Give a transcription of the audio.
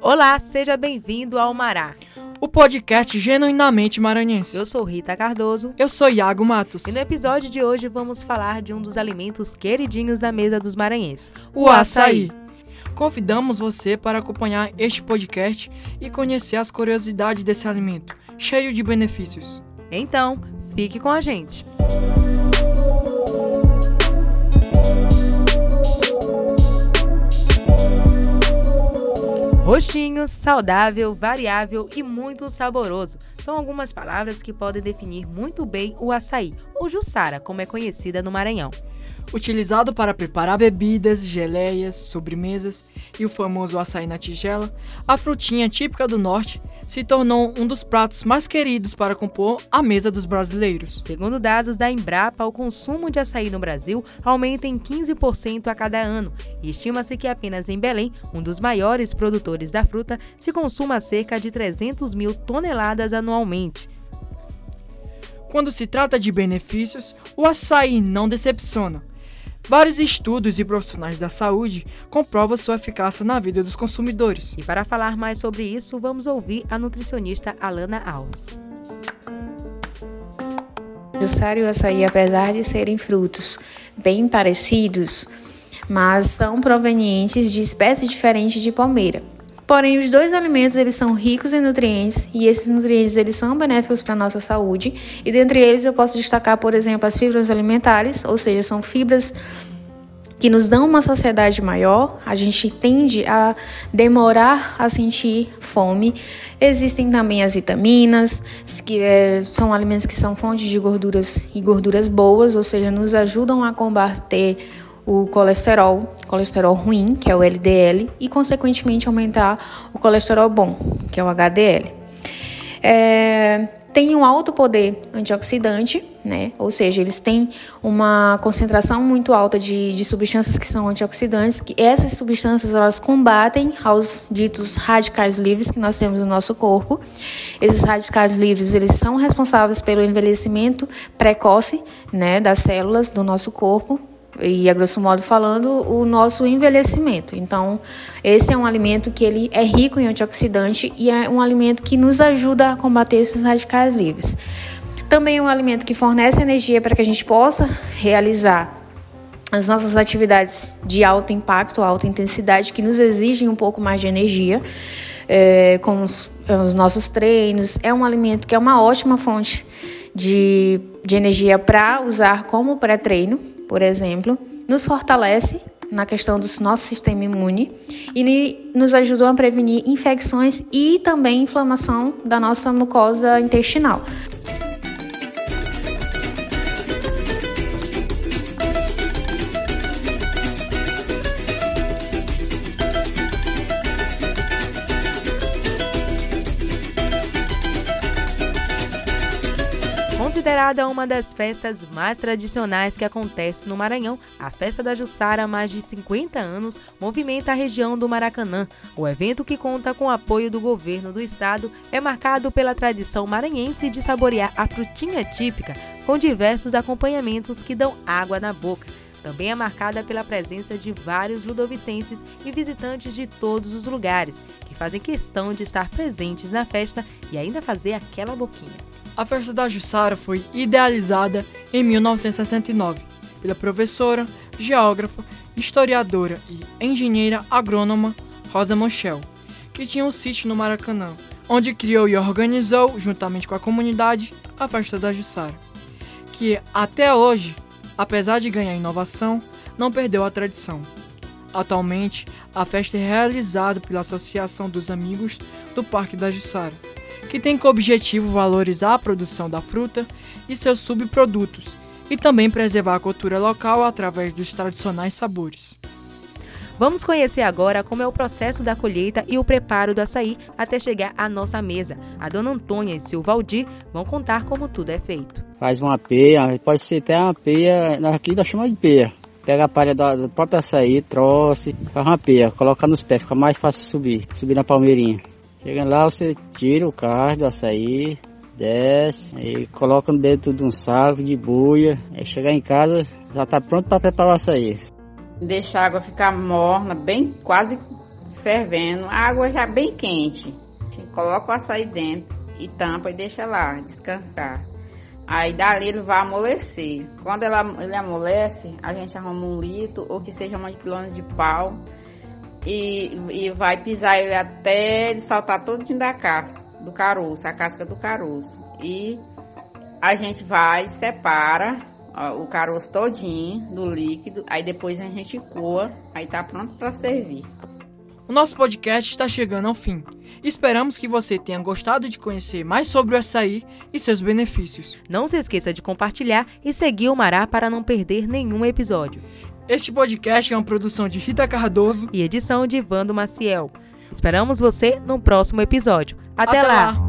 Olá, seja bem-vindo ao Mará. O podcast genuinamente maranhense. Eu sou Rita Cardoso. Eu sou Iago Matos. E no episódio de hoje vamos falar de um dos alimentos queridinhos da mesa dos maranhenses, o açaí. Convidamos você para acompanhar este podcast e conhecer as curiosidades desse alimento, cheio de benefícios. Então, fique com a gente. Roxinho, saudável, variável e muito saboroso. São algumas palavras que podem definir muito bem o açaí, ou jussara, como é conhecida no Maranhão utilizado para preparar bebidas, geleias, sobremesas e o famoso açaí na tigela, a frutinha típica do norte se tornou um dos pratos mais queridos para compor a mesa dos brasileiros. Segundo dados da Embrapa, o consumo de açaí no Brasil aumenta em 15% a cada ano e estima-se que apenas em Belém, um dos maiores produtores da fruta, se consuma cerca de 300 mil toneladas anualmente. Quando se trata de benefícios, o açaí não decepciona. Vários estudos e profissionais da saúde comprovam sua eficácia na vida dos consumidores. E para falar mais sobre isso, vamos ouvir a nutricionista Alana Alves. O jussara e o açaí, apesar de serem frutos bem parecidos, mas são provenientes de espécies diferentes de palmeira. Porém, os dois alimentos eles são ricos em nutrientes e esses nutrientes eles são benéficos para a nossa saúde. E dentre eles eu posso destacar, por exemplo, as fibras alimentares, ou seja, são fibras que nos dão uma saciedade maior, a gente tende a demorar a sentir fome. Existem também as vitaminas, que é, são alimentos que são fontes de gorduras e gorduras boas, ou seja, nos ajudam a combater o colesterol, colesterol ruim, que é o LDL, e consequentemente aumentar o colesterol bom, que é o HDL. É, tem um alto poder antioxidante, né? Ou seja, eles têm uma concentração muito alta de, de substâncias que são antioxidantes, que essas substâncias elas combatem aos ditos radicais livres que nós temos no nosso corpo. Esses radicais livres, eles são responsáveis pelo envelhecimento precoce, né, das células do nosso corpo, e a grosso modo falando, o nosso envelhecimento. Então, esse é um alimento que ele é rico em antioxidante e é um alimento que nos ajuda a combater esses radicais livres. Também é um alimento que fornece energia para que a gente possa realizar as nossas atividades de alto impacto, alta intensidade, que nos exigem um pouco mais de energia, é, com os, os nossos treinos. É um alimento que é uma ótima fonte de, de energia para usar como pré-treino por exemplo, nos fortalece na questão do nosso sistema imune e nos ajudam a prevenir infecções e também inflamação da nossa mucosa intestinal. Considerada uma das festas mais tradicionais que acontece no Maranhão, a Festa da Jussara há mais de 50 anos movimenta a região do Maracanã. O evento, que conta com o apoio do governo do estado, é marcado pela tradição maranhense de saborear a frutinha típica com diversos acompanhamentos que dão água na boca. Também é marcada pela presença de vários ludovicenses e visitantes de todos os lugares, que fazem questão de estar presentes na festa e ainda fazer aquela boquinha. A festa da Jussara foi idealizada em 1969 pela professora, geógrafa, historiadora e engenheira agrônoma Rosa Manchel, que tinha um sítio no Maracanã, onde criou e organizou, juntamente com a comunidade, a festa da Jussara, que até hoje, apesar de ganhar inovação, não perdeu a tradição. Atualmente, a festa é realizada pela Associação dos Amigos do Parque da Jussara que tem como objetivo valorizar a produção da fruta e seus subprodutos e também preservar a cultura local através dos tradicionais sabores. Vamos conhecer agora como é o processo da colheita e o preparo do açaí até chegar à nossa mesa. A dona Antônia e seu Valdir vão contar como tudo é feito. Faz uma peia, pode ser até uma peia, aqui nós chamamos de peia. Pega a palha do próprio açaí, uma peia, coloca nos pés, fica mais fácil subir, subir na palmeirinha. Chega lá, você tira o carro do açaí, desce, e coloca dentro de um saco de buia. Aí chegar em casa já tá pronto para preparar o açaí. Deixa a água ficar morna, bem quase fervendo, a água já bem quente. Coloca o açaí dentro e tampa e deixa lá descansar. Aí dali ele vai amolecer. Quando ela, ele amolece, a gente arruma um litro ou que seja uma quilômetro de pau e, e vai pisar ele até ele saltar todinho da casca, do caroço, a casca do caroço. E a gente vai, separa ó, o caroço todinho do líquido, aí depois a gente coa, aí tá pronto para servir. O nosso podcast está chegando ao fim. Esperamos que você tenha gostado de conhecer mais sobre o açaí e seus benefícios. Não se esqueça de compartilhar e seguir o Mará para não perder nenhum episódio. Este podcast é uma produção de Rita Cardoso e edição de Vando Maciel. Esperamos você no próximo episódio. Até, Até lá. lá.